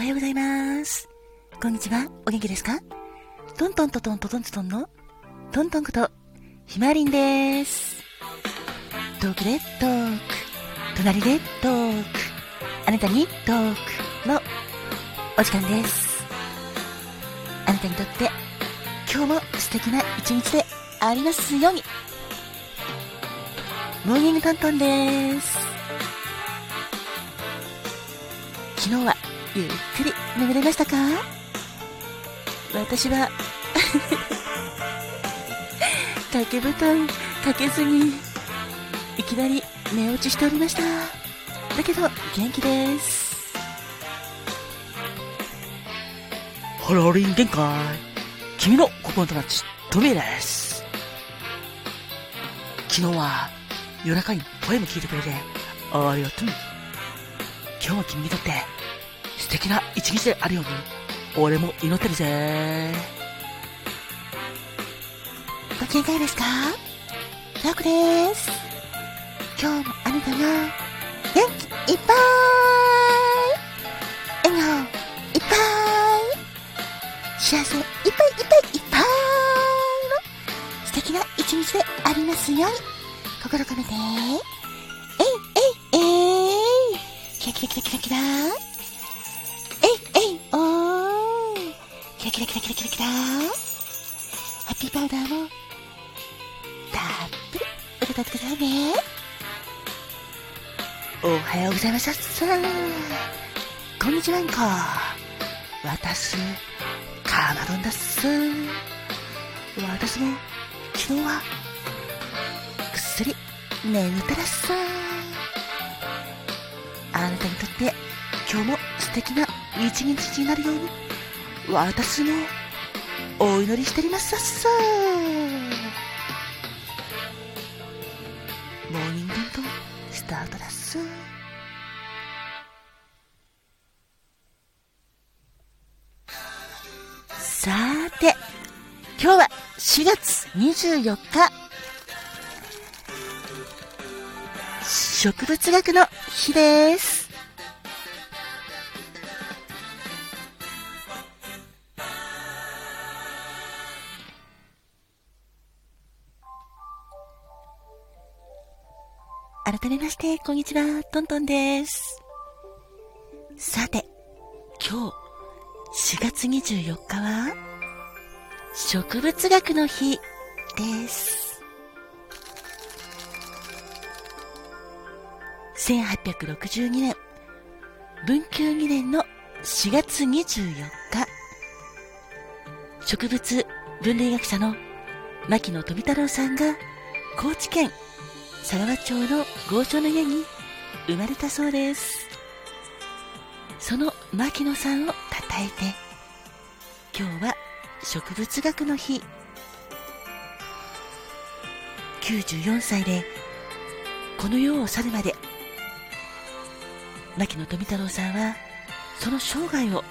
おはようございます。こんにちは。お元気ですか？トントントントントントントンのトントンことひまわりんです。トークでトーク。隣でトーク。あなたにトークのお時間です。あなたにとって今日も素敵な一日でありますように。モーニングトントンです。昨日はゆっくり眠れましたか？私は 掛け布団かけずにいきなり寝落ちしておりました。だけど元気です。ハローリン限界君の心の友達トミーです。昨日は夜中にポエム聞いてくれてありがとう。今日も君にとって素敵な一日であるように。俺も祈ってるぜ。ご機嫌いかがですか？ラクです。今日もあなたが元気いっぱい。笑顔いっぱい。幸せいっぱいいっぱいいっぱいの素敵な一日でありますように。心込めて。えいえいえい。キラキラキラキラキラ。キラキラキラキラキラキラハッピーパウダーもたっぷり受け取ってくださいね。おはようございますさあこんにちはんこ私カマドンだっす。私も昨日はぐっすり眠ったらっす。あなたにとって今日も素敵な一日になるように。私もお祈りしておりますさっさモーニングとスタートだっす。さーて今日は4月24日植物学の日です。改めまして、こんにちは、トントンです。さて、今日、4月24日は、植物学の日です。1862年、文久2年の4月24日、植物分類学者の牧野富太郎さんが高知県佐川町の豪商の家に生まれたそうです。その牧野さんを称えて、今日は植物学の日。94歳でこの世を去るまで牧野富太郎さんはその生涯を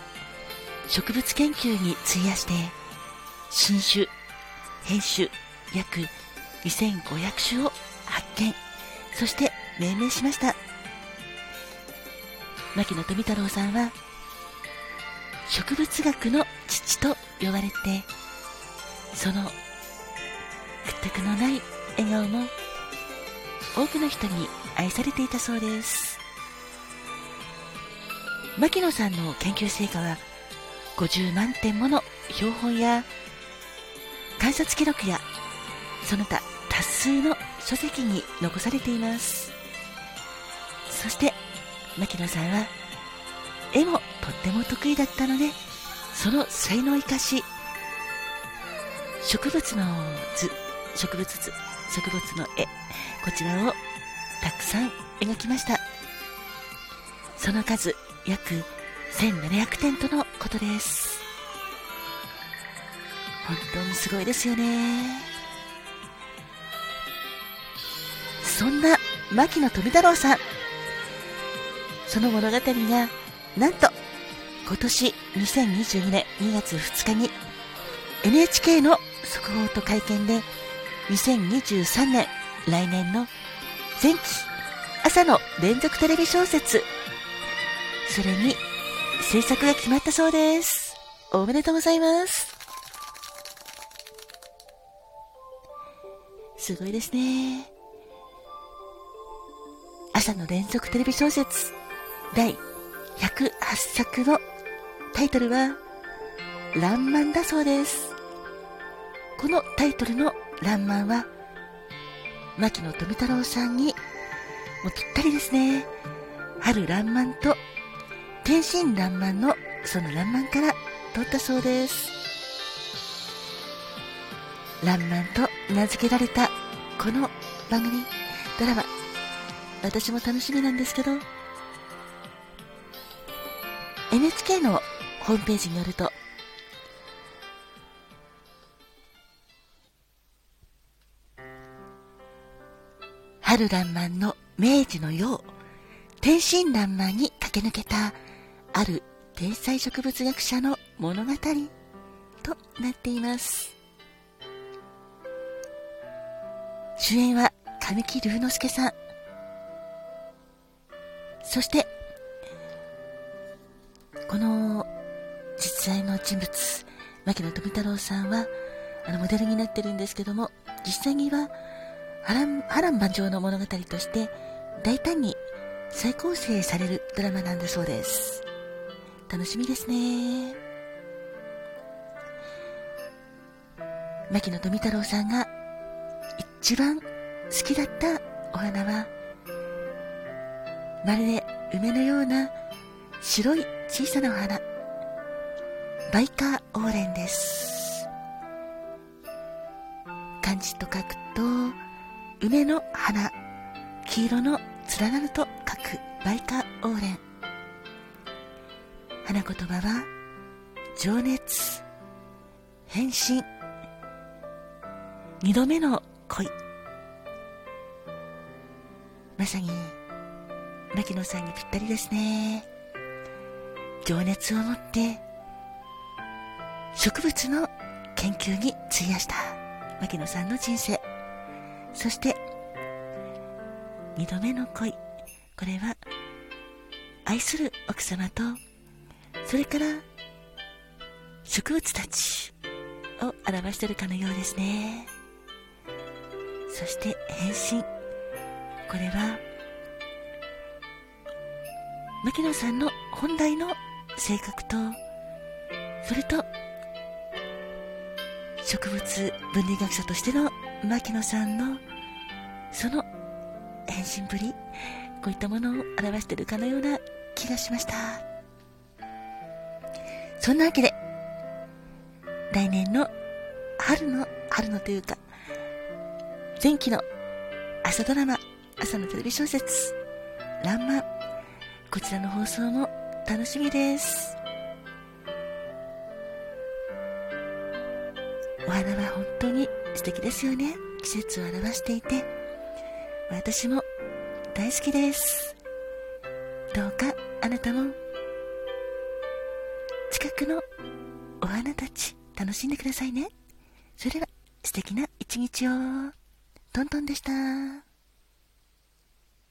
植物研究に費やして新種変種約2500種を発見。そして命名しました。牧野富太郎さんは植物学の父と呼ばれてその屈託のない笑顔も多くの人に愛されていたそうです。牧野さんの研究成果は50万点もの標本や観察記録やその他多数の書籍に残されています。そして牧野さんは絵もとっても得意だったのでその才能を生かし植物の図植物図植物の絵こちらをたくさん描きました。その数約1700点とのことです。本当にすごいですよね。そんな牧野富太郎さんその物語がなんと今年2022年2月2日に NHK の速報と会見で2023年来年の前期朝の連続テレビ小説それに制作が決まったそうです。おめでとうございます。すごいですね。朝の連続テレビ小説第108作のタイトルは、らんまんだそうです。このタイトルのらんまんは、牧野富太郎さんにもうぴったりですね。春らんまんと天真爛漫のその爛漫から取ったそうです。爛漫と名付けられたこの番組、ドラマ、私も楽しみなんですけど、NHK のホームページによると、春爛漫の明治のよう、天真爛漫に駆け抜けた、ある天才植物学者の物語となっています。主演は神木隆之介さん。そして、この実在の人物、牧野富太郎さんは、あの、モデルになってるんですけども、実際には、波乱、波乱万丈の物語として、大胆に再構成されるドラマなんだそうです。楽しみですね。牧野富太郎さんが一番好きだったお花は、まるで梅のような白い小さなお花、バイカーオーレンです。漢字と書くと、梅の花、黄色の連なると書くバイカーオーレン。花言葉は、情熱、変身、二度目の恋。まさに、牧野さんにぴったりですね。情熱を持って、植物の研究に費やした牧野さんの人生。そして、二度目の恋。これは、愛する奥様と、それから、植物たちを表しているかのようですね。そして、変身。これは、牧野さんの本来の性格と、それと、植物分類学者としての牧野さんの、その変身ぶり、こういったものを表しているかのような気がしました。そんなわけで、来年の春の、春のというか、前期の朝ドラマ、朝のテレビ小説、らんまん、こちらの放送も楽しみです。お花は本当に素敵ですよね。季節を表していて、私も大好きです。どうかあなたも近くのお花たち楽しんでくださいね。それでは素敵な一日を。トントンでした。